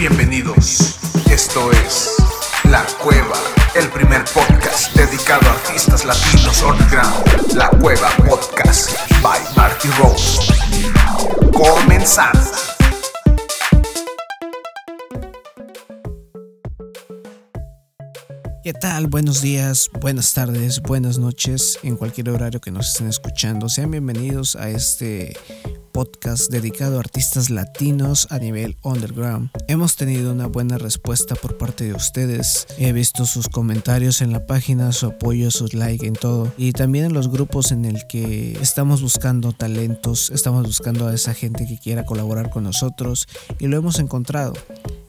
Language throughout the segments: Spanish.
Bienvenidos. Esto es La Cueva, el primer podcast dedicado a artistas latinos underground. La Cueva Podcast by Marty Rose. Comenzamos. ¿Qué tal? Buenos días, buenas tardes, buenas noches, en cualquier horario que nos estén escuchando. Sean bienvenidos a este podcast dedicado a artistas latinos a nivel underground. Hemos tenido una buena respuesta por parte de ustedes. He visto sus comentarios en la página, su apoyo, sus likes en todo. Y también en los grupos en el que estamos buscando talentos, estamos buscando a esa gente que quiera colaborar con nosotros y lo hemos encontrado.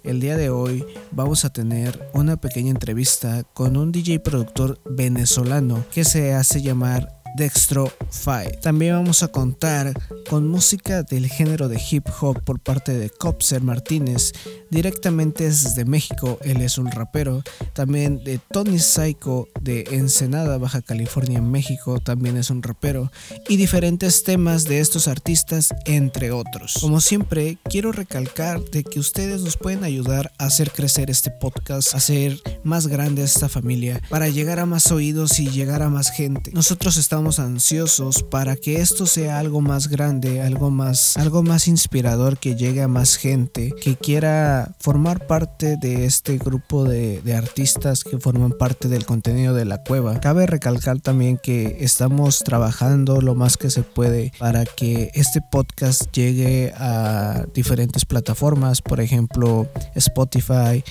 El día de hoy vamos a tener una pequeña entrevista con un DJ productor venezolano que se hace llamar Dextro Fight. También vamos a contar con música del género de hip hop por parte de Copser Martínez, directamente desde México, él es un rapero. También de Tony Psycho de Ensenada, Baja California, México, también es un rapero. Y diferentes temas de estos artistas, entre otros. Como siempre, quiero recalcar de que ustedes nos pueden ayudar a hacer crecer este podcast, a hacer más grande esta familia, para llegar a más oídos y llegar a más gente. Nosotros estamos ansiosos para que esto sea algo más grande, algo más, algo más inspirador, que llegue a más gente, que quiera formar parte de este grupo de, de artistas que forman parte del contenido de la cueva. Cabe recalcar también que estamos trabajando lo más que se puede para que este podcast llegue a diferentes plataformas, por ejemplo Spotify,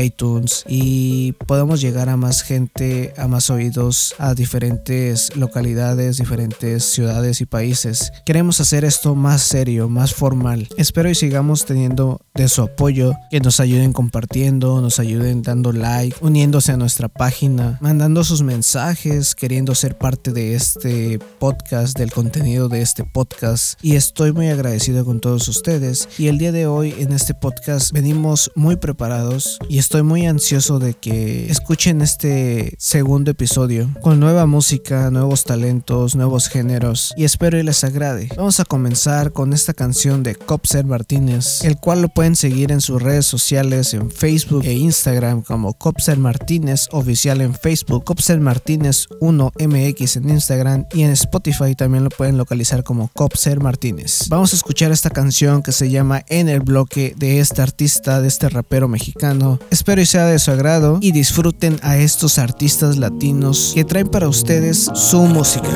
iTunes y podemos llegar a más gente, a más oídos, a diferentes localidades, diferentes ciudades y países. Queremos hacer esto más serio, más formal. Espero y sigamos teniendo de su apoyo, que nos ayuden compartiendo, nos ayuden dando like, uniéndose a nuestra página, mandando sus mensajes, queriendo ser parte de este podcast, del contenido de este podcast. Y estoy muy agradecido con todos ustedes. Y el día de hoy en este podcast venimos muy preparados y estoy muy ansioso de que escuchen este segundo episodio con nueva música, nuevos talentos, nuevos géneros y espero y les agrade. Vamos a comenzar con esta canción de Copser Martínez, el cual lo pueden seguir en sus redes sociales en Facebook e Instagram como Copser Martínez oficial en Facebook, Copser Martínez 1MX en Instagram y en Spotify también lo pueden localizar como Copser Martínez. Vamos a escuchar esta canción que se llama En el bloque de este artista, de este rapero mexicano. Espero y sea de su agrado y disfruten a estos artistas latinos que traen para ustedes su música.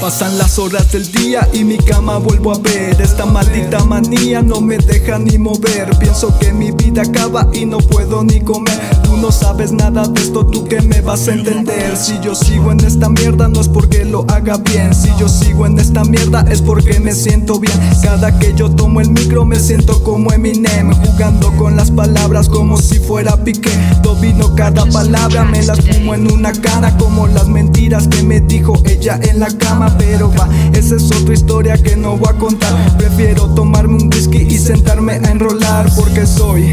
Pasan las horas del día y mi cama vuelvo a ver. Esta maldita manía no me deja ni mover. Pienso que mi vida acaba y no puedo ni comer No sabes nada de esto, tú que me vas a entender. Si yo sigo en esta mierda no es porque lo haga bien. Si yo sigo en esta mierda es porque me siento bien. Cada que yo tomo el micro me siento como Eminem Jugando con las palabras como si fuera pique Domino cada palabra, me las fumo en una cara Como las mentiras que me dijo ella en la cama. Pero va, esa es otra historia que no voy a contar. Prefiero tomarme un whisky y sentarme a enrolar Porque soy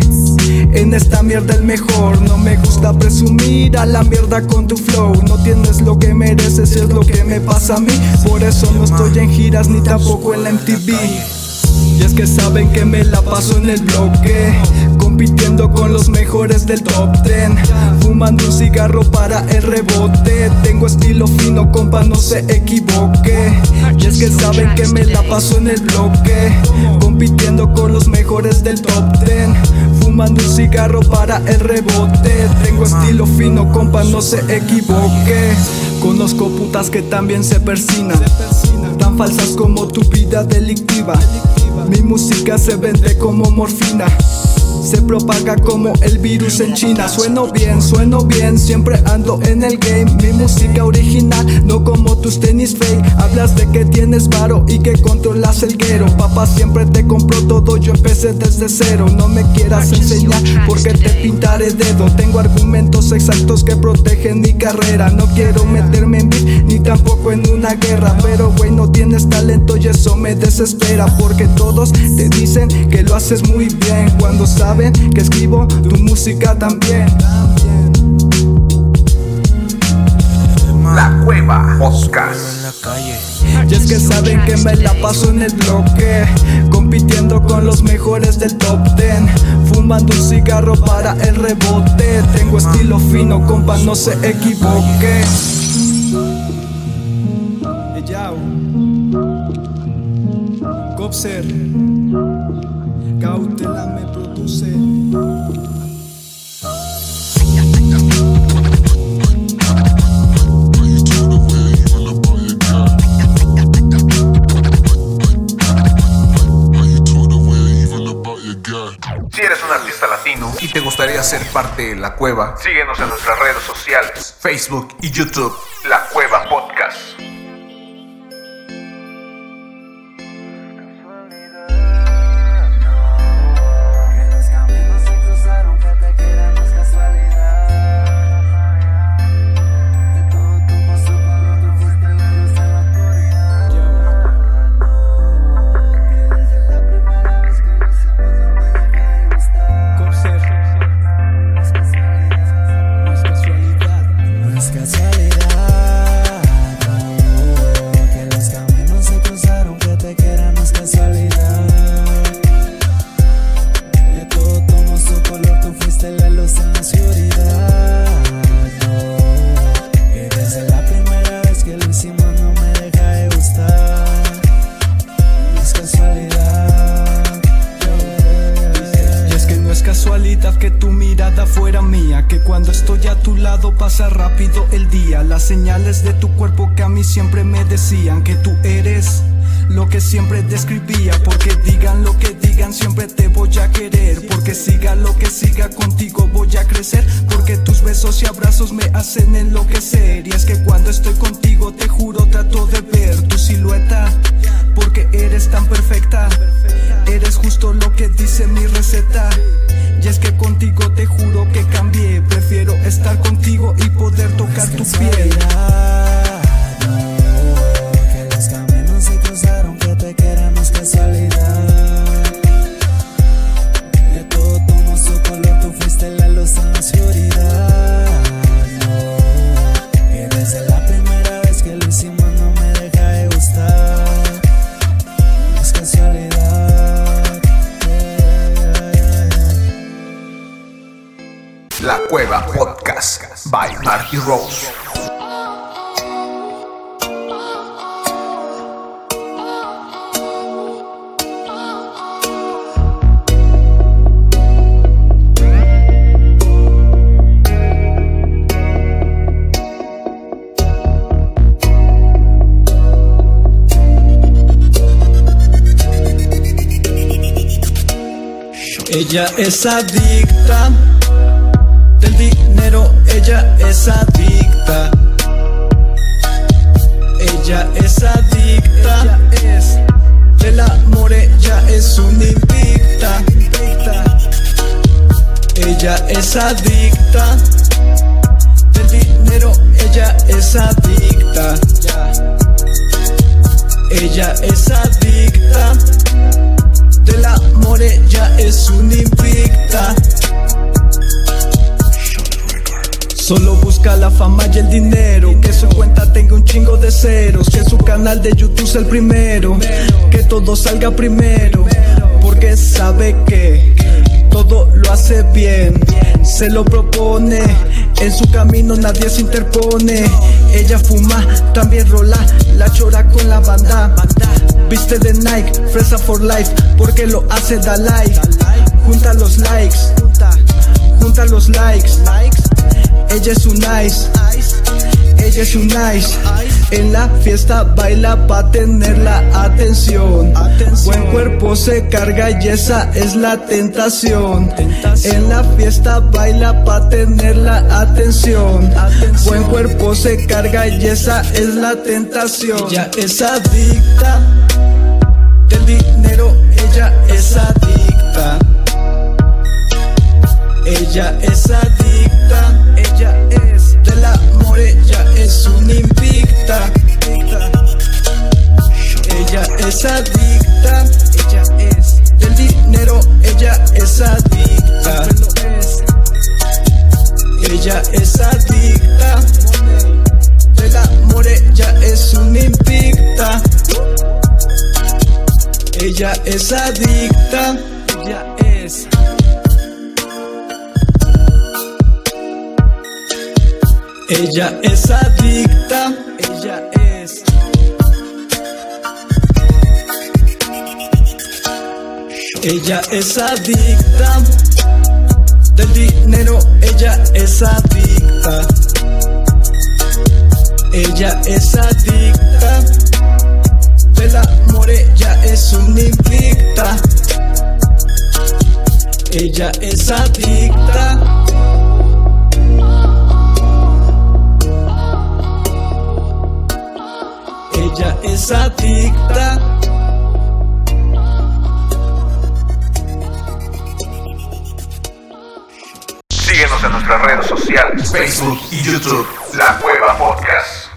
en esta mierda el mejor me gusta presumir a la mierda con tu flow. No tienes lo que mereces es lo que me pasa a mí. Por eso no estoy en giras ni tampoco en la MTV y es que saben que me la paso en el bloque Compitiendo con los mejores del top ten. Fumando un cigarro para el rebote. Tengo estilo fino, compa, no se equivoque. Y es que saben que me la paso en el bloque Compitiendo con los mejores del top ten Fumando un cigarro para el rebote. Tengo estilo fino, compa, no se equivoque. Conozco putas que también se persinan. Tan falsas como tu vida delictiva. Mi música se vende como morfina. Se propaga como el virus en China. Sueno bien, sueno bien, siempre ando en el game. Mi música original, no como tus tenis fake. Hablas de que tienes varo y que controlas el guero. Papá siempre te compró todo, yo empecé desde cero. No me quieras enseñar porque te pintaré dedo. Tengo argumentos exactos que protegen mi carrera. No quiero meterme en beat ni tampoco en una guerra. Pero güey, no tienes talento y eso me desespera. Porque todos te dicen que lo haces muy bien cuando sabes que escribo tu música también. La Cueva Podcast. Y es que saben que me la paso en el bloque, compitiendo con los mejores del top ten, fumando un cigarro para el rebote. Tengo estilo fino, compa, no se equivoque. Copser, cautela Si eres un artista latino y te gustaría ser parte de La Cueva, síguenos en nuestras redes sociales, Facebook y YouTube, La Cueva Podcast. Ella es adicta del dinero, ella es adicta. Ella es adicta es del amor, ella es una invicta. Ella es adicta del dinero, ella es adicta. Ella es adicta del amor, ella es una invicta. Solo busca la fama y el dinero. Que su cuenta tenga un chingo de ceros. Que su canal de YouTube sea el primero. Que todo salga primero. Porque sabe que todo lo hace bien. Se lo propone. En su camino nadie se interpone. Ella fuma, también rola. La chora con la banda. Viste de Nike, fresa for life. Porque lo hace da like. Junta los likes. Junta los likes. Ella es un nice, ella es un nice. En la fiesta baila pa' tener la atención. Buen cuerpo se carga y esa es la tentación. En la fiesta baila pa' tener la atención. Buen cuerpo se carga y esa es la tentación. Ella es adicta del dinero, ella es adicta. Ella es adicta, es una invicta. Ella es adicta. Ella es del dinero. Ella es adicta. Ella es adicta. Del amor ella es una invicta. Ella es adicta. Ella es Ella es adicta. Ella es. Ella es adicta. Del dinero, ella es adicta. Ella es adicta. Del amor, ella es un invicta. Ella es adicta. Ella es adicta. Síguenos en nuestras redes sociales, Facebook y YouTube, La Cueva Podcast.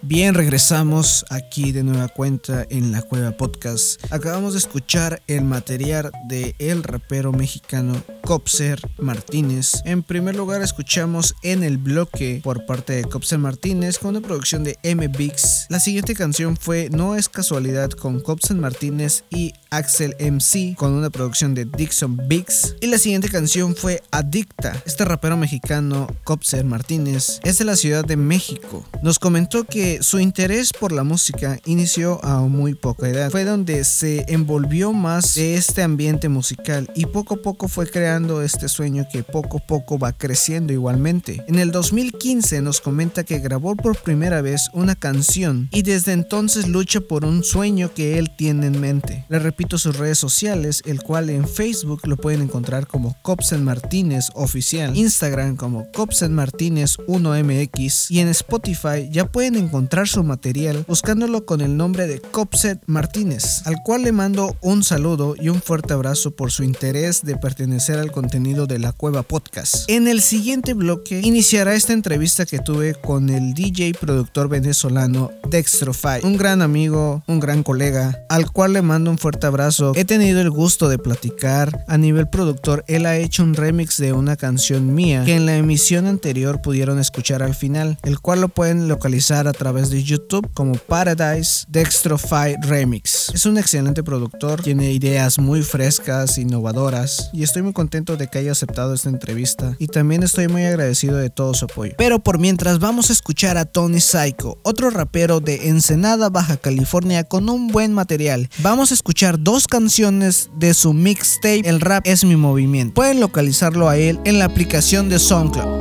Bien, regresamos aquí de nueva cuenta en la Cueva Podcast. Acabamos de escuchar el material de el rapero mexicano Copser Martínez. En primer lugar, escuchamos en el bloque por parte de Copser Martínez con una producción de M Bix. La siguiente canción fue No es casualidad con Copser Martínez y Axel MC con una producción de Dixon Bix. Y la siguiente canción fue Adicta. Este rapero mexicano Copser Martínez es de la Ciudad de México. Nos comentó que su interés por la música inició a muy poca edad. Fue donde se envolvió más de este ambiente musical y poco a poco fue creando este sueño que poco a poco va creciendo igualmente. En el 2015 nos comenta que grabó por primera vez una canción y desde entonces lucha por un sueño que él tiene en mente. Le repito sus redes sociales, el cual en Facebook lo pueden encontrar como Copsen Martínez Oficial, Instagram como Copsen Martínez 1MX y en Spotify ya pueden encontrar su material buscándolo con el nombre de Copset Martínez, al cual le mando un saludo y un fuerte abrazo por su interés de pertenecer al contenido de la Cueva Podcast. En el siguiente bloque iniciará esta entrevista que tuve con el DJ productor venezolano Dextrofy, un gran amigo, un gran colega, al cual le mando un fuerte abrazo. He tenido el gusto de platicar a nivel productor, él ha hecho un remix de una canción mía que en la emisión anterior pudieron escuchar al final, el cual lo pueden localizar a través de YouTube como Paradise Dextrofy Remix. Es un excelente productor, tiene ideas muy frescas, innovadoras y estoy muy contento de que haya aceptado esta entrevista y también estoy muy agradecido de todo su apoyo. Pero por mientras vamos a escuchar a Tony Psycho, otro rapero de Ensenada, Baja California con un buen material. Vamos a escuchar dos canciones de su mixtape El rap es mi movimiento. Pueden localizarlo a él en la aplicación de SoundCloud.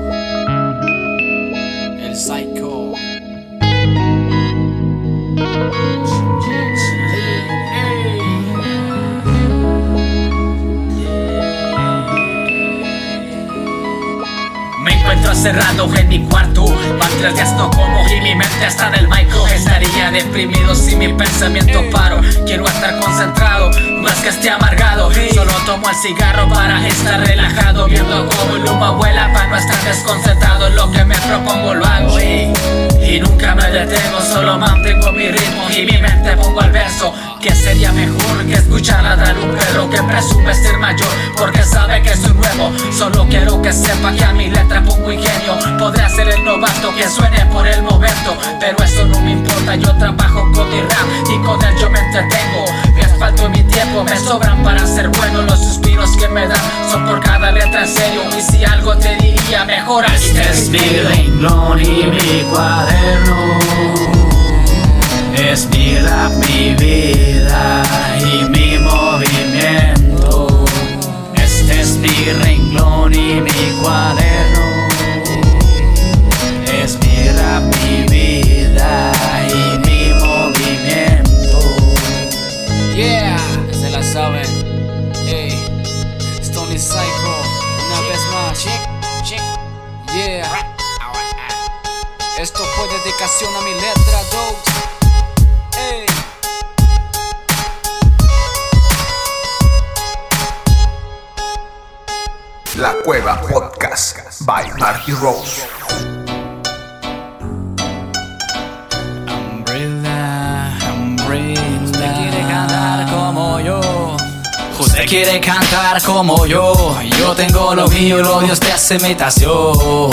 El Psycho. Encuentro cerrado en mi cuarto. Van tres días no como y mi mente está en el micro Estaría deprimido si mi pensamiento paro. Quiero estar concentrado, es que esté amargado. Solo tomo el cigarro para estar relajado. Viendo cómo el humo vuela para no estar desconcentrado. Lo que me propongo lo hago y, y nunca me detengo. Solo mantengo mi ritmo y mi mente pongo al verso Que sería mejor que escuchar ladrar un perro que presume ser mayor Porque sabe que soy nuevo. Solo quiero que sepa que a mi letra pongo ingenio. Podré ser el novato que suene por el momento Pero eso no me importa, yo trabajo con mi rap Y con él yo me entretengo. Mi asfalto y mi tiempo me sobran para ser bueno Los suspiros que me dan son por cada letra en serio Y si algo te diría, mejora Este es mi renglón y mi cuaderno. Es mi rap, mi vida y mi movimiento. Este es mi renglón y mi cuaderno. Es mi rap, mi vida y mi movimiento. Yeah, se la saben. Ey, Stony Psycho, una vez más. Yeah. Esto fue dedicación a mi letra, dogs. La Cueva Podcast by Marky Rose. Umbrella, umbrella. Usted quiere cantar como yo. Usted quiere cantar como yo. Yo tengo lo mío, lo de usted hace imitación.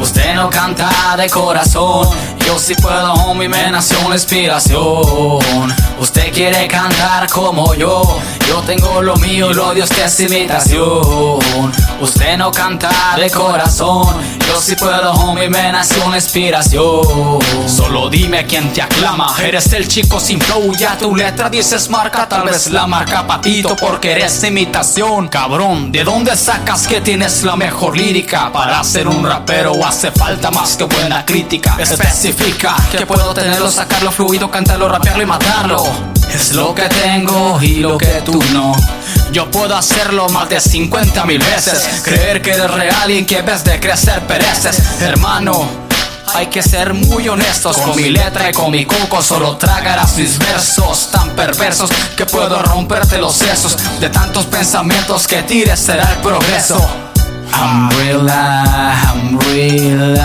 Usted no canta de corazón. Yo sí puedo, homie, me nació una inspiración. Usted quiere cantar como yo. Yo tengo lo mío y lo de usted es imitación. Usted no canta de corazón. Yo sí puedo, homie, me una inspiración. Solo dime quién te aclama. Eres el chico sin flow, ya tu letra dices marca. Tal vez la marca patito porque eres imitación. Cabrón, ¿de dónde sacas que tienes la mejor lírica? Para ser un rapero hace falta más que buena crítica. Especifica que puedo tenerlo, sacarlo fluido, cantarlo, rapearlo y matarlo. Es lo que tengo y lo que tú no. Yo puedo hacerlo más de 50 mil veces. Creer que eres real y que vez de crecer pereces. Hermano, hay que ser muy honestos con mi letra y con mi coco. Solo tragarás mis versos tan perversos que puedo romperte los sesos. De tantos pensamientos que tires será el progreso. I'm real, I'm real.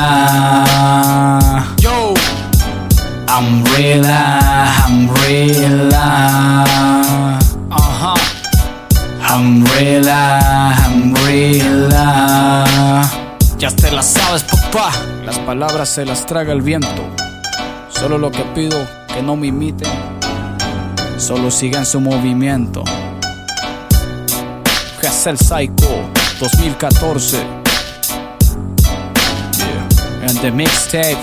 Yo. I'm real, I'm real. Ajá. I'm real, I'm real. Ya te la sabes, papá. Las palabras se las traga el viento. Solo lo que pido que no me imiten. Solo sigan su movimiento. Gesell Psycho 2014. Yeah. And the mixtape.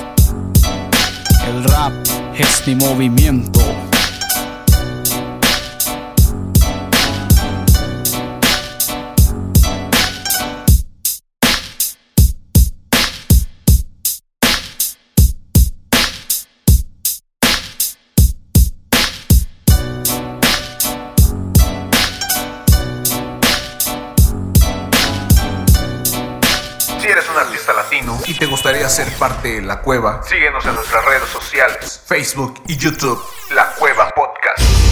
El rap es mi movimiento. Gustaría ser parte de La Cueva, síguenos en nuestras redes sociales, Facebook y YouTube, La Cueva Podcast.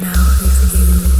Now listen.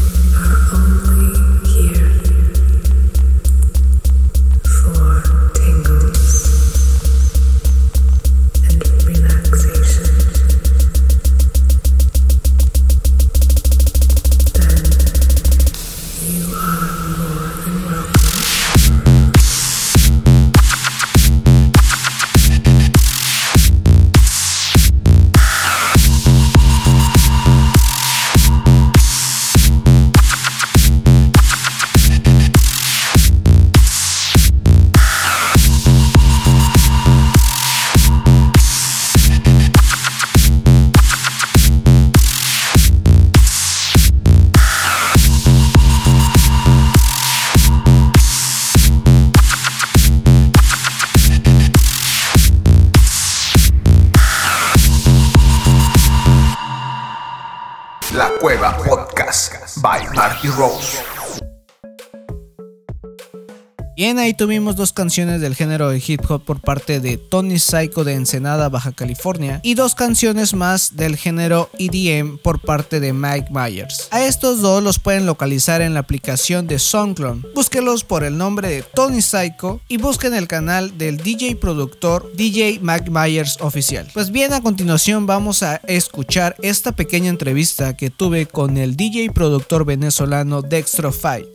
Tuvimos dos canciones del género de hip hop por parte de Tony Psycho de Ensenada, Baja California, y dos canciones más del género EDM por parte de Mike Myers. A estos dos los pueden localizar en la aplicación de SoundCloud. Búsquenlos por el nombre de Tony Psycho y busquen el canal del DJ productor DJ Mike Myers oficial. Pues bien, a continuación vamos a escuchar esta pequeña entrevista que tuve con el DJ productor venezolano Dextro Fight.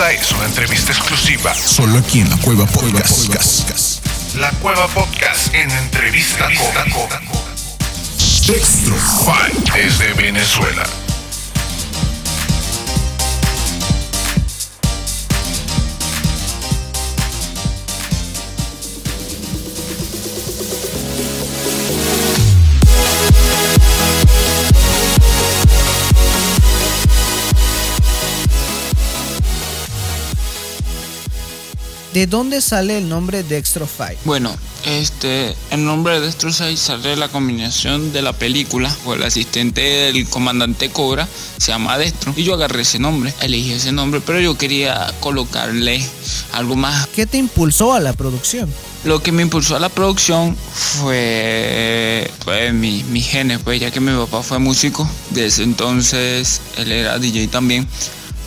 Esta es una entrevista exclusiva solo aquí en la Cueva Podcast. La Cueva Podcast en entrevista con Dextro Fight desde Venezuela. ¿De dónde sale el nombre Dextro Fight? Bueno, este, el nombre de Destrozai sale de la combinación de la película, o el asistente del comandante Cobra se llama Destro, y yo agarré ese nombre, elegí ese nombre, pero yo quería colocarle algo más. ¿Qué te impulsó a la producción? Lo que me impulsó a la producción fue, mi, mi genes, pues ya que mi papá fue músico, desde entonces él era DJ también,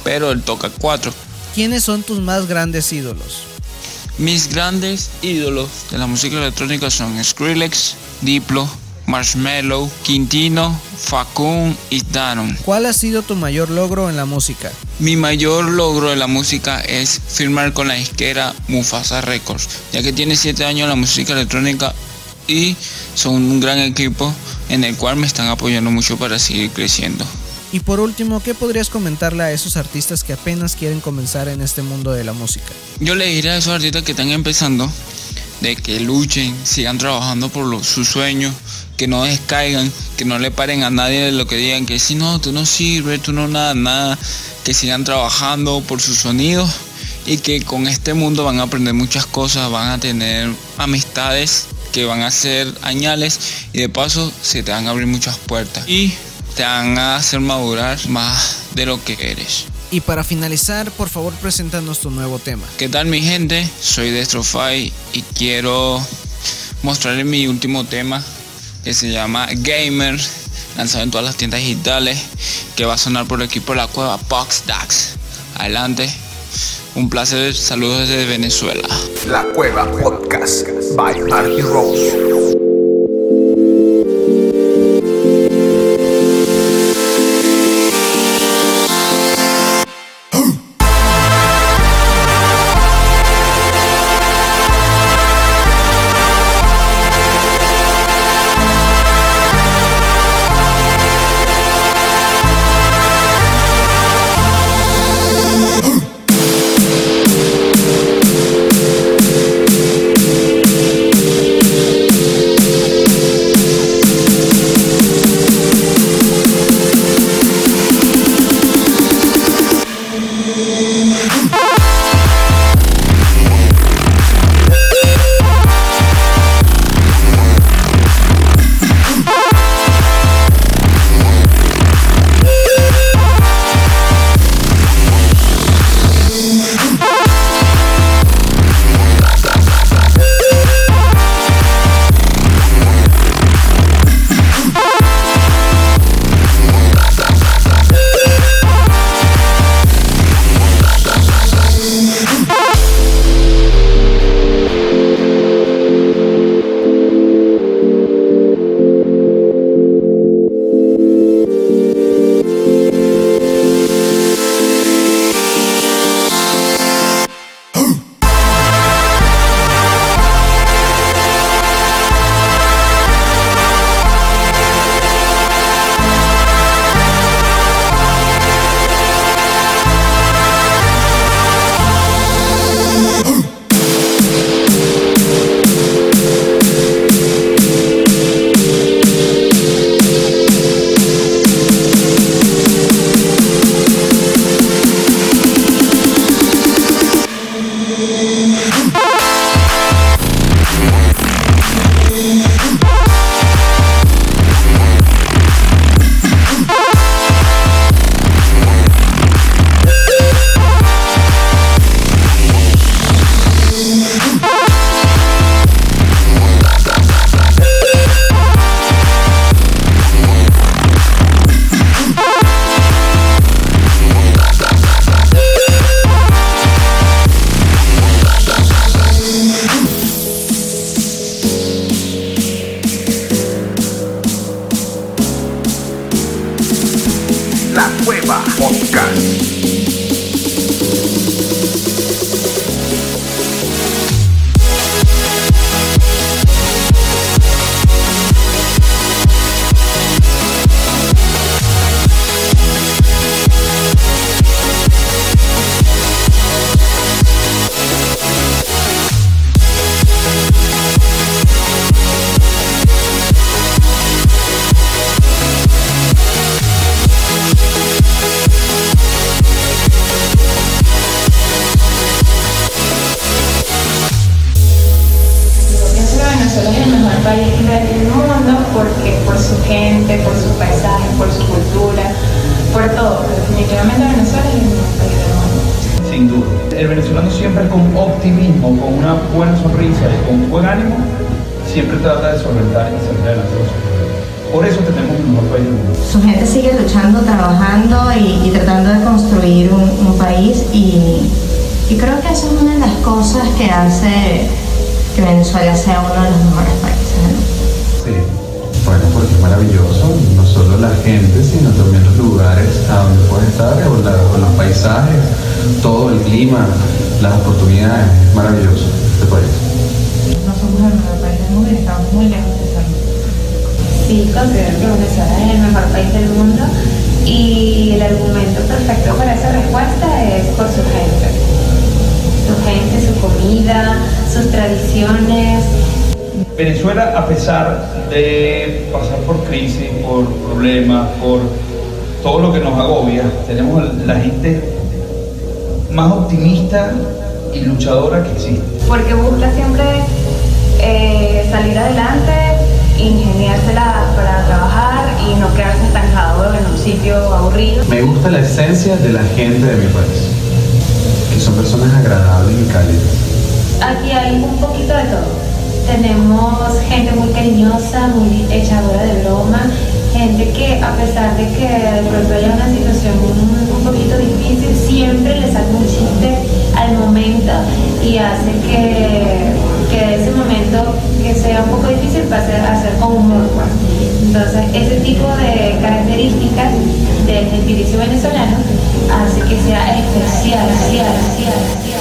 pero él toca cuatro. ¿Quiénes son tus más grandes ídolos? Mis grandes ídolos de la música electrónica son Skrillex, Diplo, Marshmello, Quintino, Facun y Danon. ¿Cuál ha sido tu mayor logro en la música? Mi mayor logro en la música es firmar con la disquera Mufasa Records, ya que tiene 7 años en la música electrónica y son un gran equipo en el cual me están apoyando mucho para seguir creciendo. Y por último, ¿qué podrías comentarle a esos artistas que apenas quieren comenzar en este mundo de la música? Yo le diré a esos artistas que están empezando de que luchen, sigan trabajando por los- sus sueños, que no descaigan, que no le paren a nadie de lo que digan, que si no, tú no sirves, tú no nada, nada, que sigan trabajando por sus sonidos y que con este mundo van a aprender muchas cosas, van a tener amistades que van a ser añales y de paso se te van a abrir muchas puertas y te van a hacer madurar más de lo que eres. Y para finalizar, por favor, preséntanos tu nuevo tema. ¿Qué tal mi gente? Soy Destrofy y quiero mostrarles mi último tema que se llama Gamer, lanzado en todas las tiendas digitales, que va a sonar por el equipo de la cueva Box Dax. Adelante, un placer, saludos desde Venezuela. La Cueva Podcast by Marky Rose. El venezolano siempre con optimismo, con una buena sonrisa y con buen ánimo, siempre trata de solventar y salir adelante los problemas. Por eso tenemos el mejor país del mundo. Su gente sigue luchando, trabajando y, y tratando de construir un, un país y, y creo que eso es una de las cosas que hace que Venezuela sea uno de los mejores países del mundo. Sí, bueno, porque es maravilloso, no solo la gente, sino también los lugares a donde puedes estar, o, la- o los paisajes, todo el clima, las oportunidades, es maravilloso este país. No somos el mejor país del mundo y estamos muy lejos de serlo. Sí, considero que Venezuela es el mejor país del mundo y el argumento perfecto para esa respuesta es por su gente. Su gente, su comida, sus tradiciones. Venezuela, a pesar de pasar por crisis, por problemas, por todo lo que nos agobia, tenemos la gente más optimista y luchadora que existe. Porque busca siempre eh, salir adelante, ingeniársela para trabajar y no quedarse estancado en un sitio aburrido. Me gusta la esencia de la gente de mi país, que son personas agradables y cálidas. Aquí hay un poquito de todo. Tenemos gente muy cariñosa, muy echadora de broma, gente que a pesar de que de pronto haya una situación un, un poquito difícil, siempre le saca un chiste al momento y hace que, que ese momento que sea un poco difícil pase a ser con humor. pues. Entonces, ese tipo de características del gentilicio venezolano hace que sea especial, especial, especial, especial.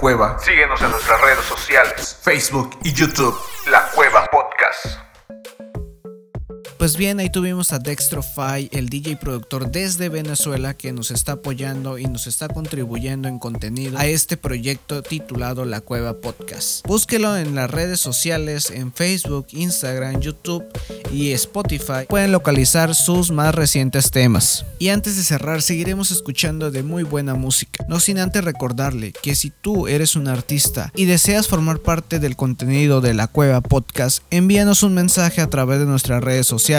Cueva, síguenos en nuestras redes sociales, Facebook y YouTube, Pues bien, ahí tuvimos a Dextrofy, el DJ productor desde Venezuela que nos está apoyando y nos está contribuyendo en contenido a este proyecto titulado La Cueva Podcast. Búsquelo en las redes sociales, en Facebook, Instagram, YouTube y Spotify. Pueden localizar sus más recientes temas. Y antes de cerrar, seguiremos escuchando de muy buena música. No sin antes recordarle que si tú eres un artista y deseas formar parte del contenido de La Cueva Podcast, envíanos un mensaje a través de nuestras redes sociales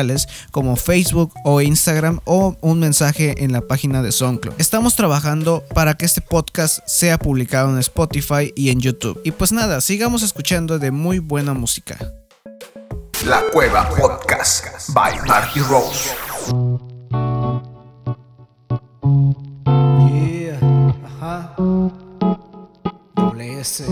como Facebook o Instagram o un mensaje en la página de SoundCloud. Estamos trabajando para que este podcast sea publicado en Spotify y en YouTube. Y pues nada, sigamos escuchando de muy buena música. La Cueva Podcast by Marky Rose. Yeah, ajá. Doble S.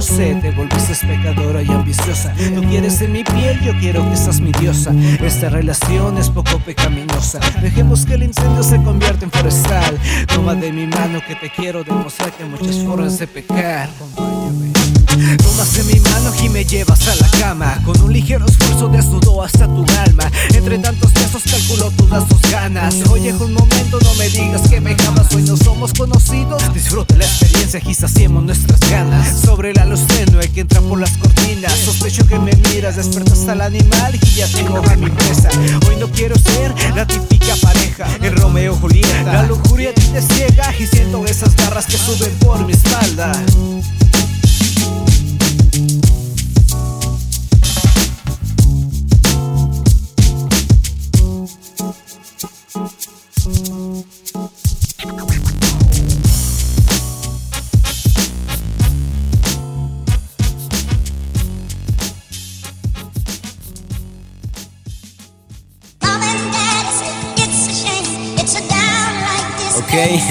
lo sé, te volviste pecadora y ambiciosa. Tú quieres en mi piel, yo quiero que seas mi diosa. Esta relación es poco pecaminosa. Dejemos que el incendio se convierta en forestal. Toma de mi mano que te quiero demostrar que muchas formas de pecar. Tomas de mi mano y me llevas a la cama. Con un ligero esfuerzo desnudo hasta tu alma. Entre tantos besos calculo todas tus ganas. Oye, un momento, no me digas que me amas. Hoy no somos conocidos. Disfruta la experiencia y saciemos nuestras ganas. Sobre la luz tenue que entra por las cortinas. Sospecho que me miras, despertas al animal Y ya tengo a mi presa Hoy no quiero ser la típica pareja. El Romeo Julieta. La lujuria a te ciega Y siento esas garras que suben por mi espalda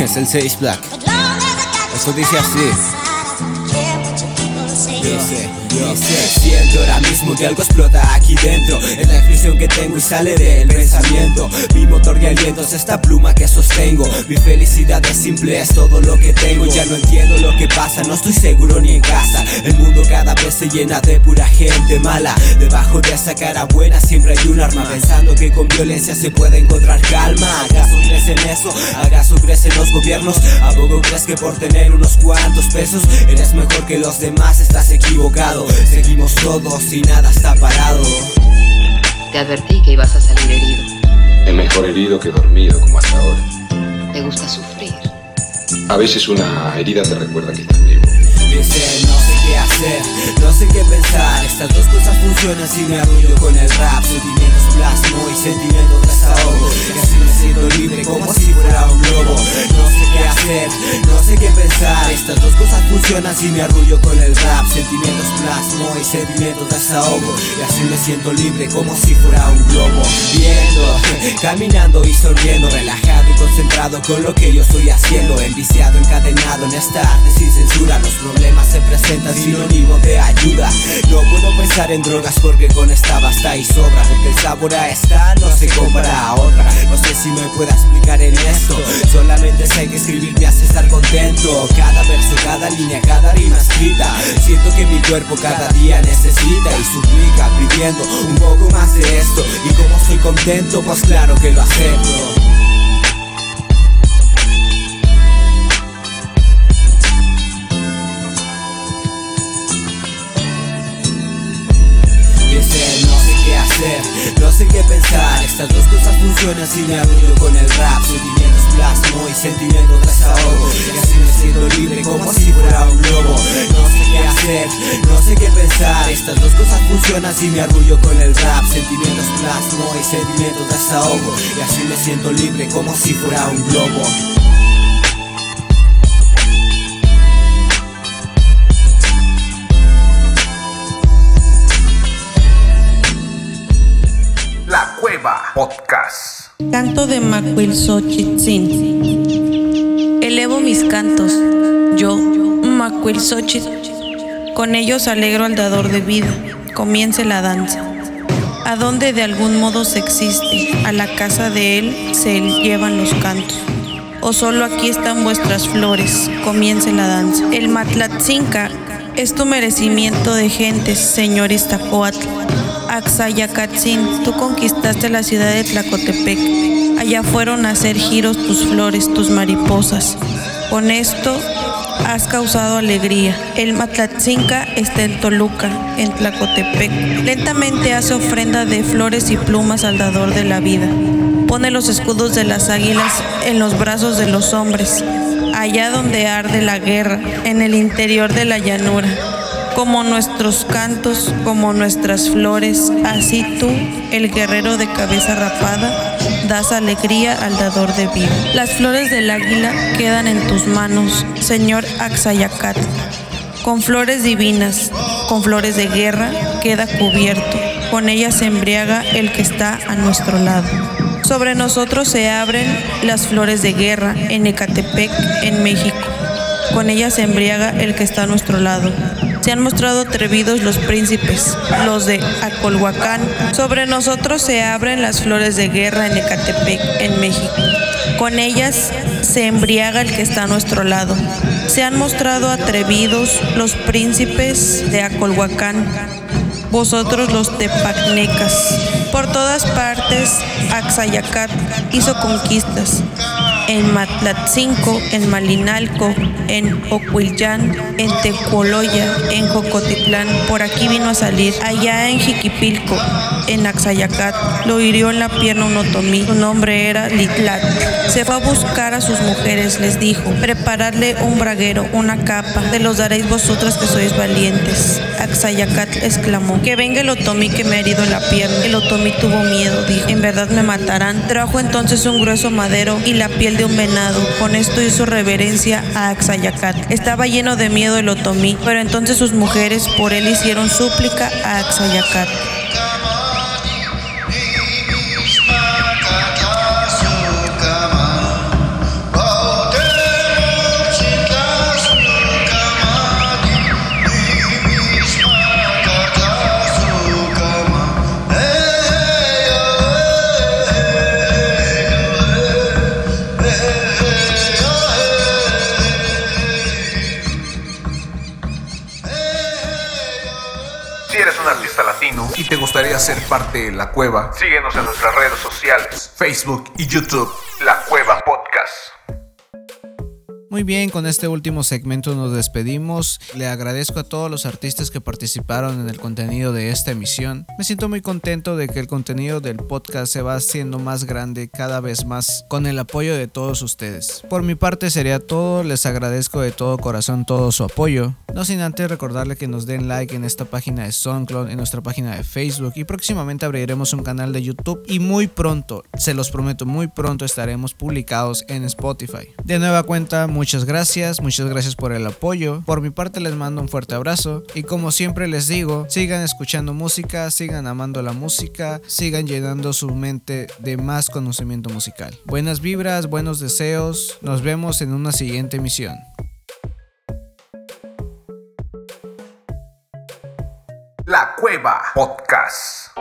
es el 6 Black. Eso dice así. Dice, dice, siento ahora mismo que algo explota aquí dentro. Es la expresión que tengo y sale del pensamiento. Mi motor y aliento es esta pluma que sostengo. Mi felicidad es simple, es todo lo que tengo. Ya no entiendo lo que pasa, no estoy seguro ni en casa. El mundo cada vez se llena de pura gente mala. Debajo de esa cara buena siempre hay un arma. Pensando que con violencia se puede encontrar calma. ¿Acaso crees en eso? ¿Acaso crees en los gobiernos? ¿A poco crees que por tener unos cuantos pesos Eres mejor que los demás? Estás equivocado Seguimos todos y nada está parado Te advertí que ibas a salir herido. Es mejor herido que dormido como hasta ahora. Te gusta sufrir. A veces una herida te recuerda que estás vivo. Dice, no sé qué hacer, no sé qué pensar Estas dos cosas funcionan si me arrullo con el rap Sentimientos plasmo y sentimientos desahogo. Y así me siento libre como si fuera un globo. No sé qué hacer, no sé qué pensar. Estas dos cosas funcionan si me arrullo con el rap. Sentimientos plasmo y sentimientos desahogo. Y así me siento libre como si fuera un globo. Viendo, caminando y sonriendo Relajado y concentrado con lo que yo estoy haciendo. Enviciado, encadenado en esta arte sin censura. Los problemas se presentan sinónimo de ayuda. No puedo pensar en drogas porque con esta basta y sobra Porque el sabor a esta no se compara a otra. No sé si me pueda explicar en esto. Solamente sé que escribir me hace estar contento. Cada verso, cada línea, cada rima escrita. Siento que mi cuerpo cada día necesita y suplica Pidiendo un poco más de esto. Y como soy contento pues claro que lo acepto no sé qué pensar Estas dos cosas funcionan si me arrullo con el rap Sentimientos plasmo y sentimientos desahogo. Y así me siento libre como si fuera un globo. No sé qué hacer, no sé qué pensar Estas dos cosas funcionan si me arrullo con el rap Sentimientos plasmo y sentimientos desahogo. Y así me siento libre como si fuera un globo Canto de Macuilxochitzin. Elevo mis cantos, yo, Macuilxochitl. Con ellos alegro al dador de vida. Comience la danza. A donde de algún modo se existe, a la casa de él se llevan los cantos. O solo aquí están vuestras flores, comience la danza. El Matlatzinca es tu merecimiento de gentes, señor Iztacoatl. Axayacatzin, tú conquistaste la ciudad de Tlacotepec. Allá fueron a hacer giros tus flores, tus mariposas. Con esto has causado alegría. El Matlatzinca está en Toluca, en Tlacotepec. Lentamente hace ofrenda de flores y plumas al dador de la vida. Pone los escudos de las águilas en los brazos de los hombres. Allá donde arde la guerra, en el interior de la llanura como nuestros cantos, como nuestras flores, así tú, el guerrero de cabeza rapada, das alegría al dador de vida. Las flores del águila quedan en tus manos, Señor Axayacat. Con flores divinas, con flores de guerra, queda cubierto. Con ellas se embriaga el que está a nuestro lado. Sobre nosotros se abren las flores de guerra en Ecatepec, en México. Con ellas se embriaga el que está a nuestro lado. Se han mostrado atrevidos los príncipes, los de Acolhuacán. Sobre nosotros se abren las flores de guerra en Ecatepec, en México. Con ellas se embriaga el que está a nuestro lado. Se han mostrado atrevidos los príncipes de Acolhuacán. Vosotros los tepacnecas. Por todas partes, Axayacat hizo conquistas en Matlatzinco, en Malinalco, en Ocuillan, en Tecuoloya, en Jocotitlán. Por aquí vino a salir. Allá en Jiquipilco, en Axayacat, lo hirió en la pierna un otomí. Su nombre era Litlat. Se fue a buscar a sus mujeres, les dijo, prepararle un braguero, una capa, de los daréis vosotras que sois valientes. Axayacat exclamó, que venga el otomí que me ha herido en la pierna. El otomí tuvo miedo, dijo, en verdad me matarán. Trajo entonces un grueso madero y la piel de un venado. Con esto hizo reverencia a Axayacat. Estaba lleno de miedo el otomí, pero entonces sus mujeres por él hicieron súplica a Axayacat. Gustaría ser parte de La Cueva, síguenos en nuestras redes sociales, Facebook y YouTube, La Cueva Podcast. Muy bien, con este último segmento nos despedimos. Le agradezco a todos los artistas que participaron en el contenido de esta emisión. Me siento muy contento de que el contenido del podcast se va haciendo más grande cada vez más con el apoyo de todos ustedes. Por mi parte sería todo, les agradezco de todo corazón todo su apoyo. No sin antes recordarle que nos den like en esta página de SoundCloud, en nuestra página de Facebook y próximamente abriremos un canal de YouTube y muy pronto, se los prometo, muy pronto estaremos publicados en Spotify. De nueva cuenta, muchas gracias, muchas gracias por el apoyo. Por mi parte les mando un fuerte abrazo y como siempre les digo, sigan escuchando música, sigan amando la música, sigan llenando su mente de más conocimiento musical. Buenas vibras, buenos deseos, nos vemos en una siguiente emisión. La Cueva Podcast.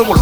Emisión.